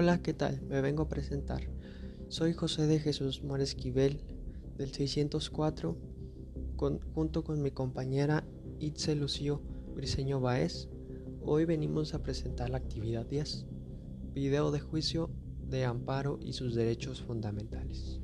Hola, ¿qué tal? Me vengo a presentar. Soy José de Jesús Mora Esquivel, del 604, junto con mi compañera Itze Lucio Briseño Baez. Hoy venimos a presentar la actividad 10, video de juicio de amparo y sus derechos fundamentales.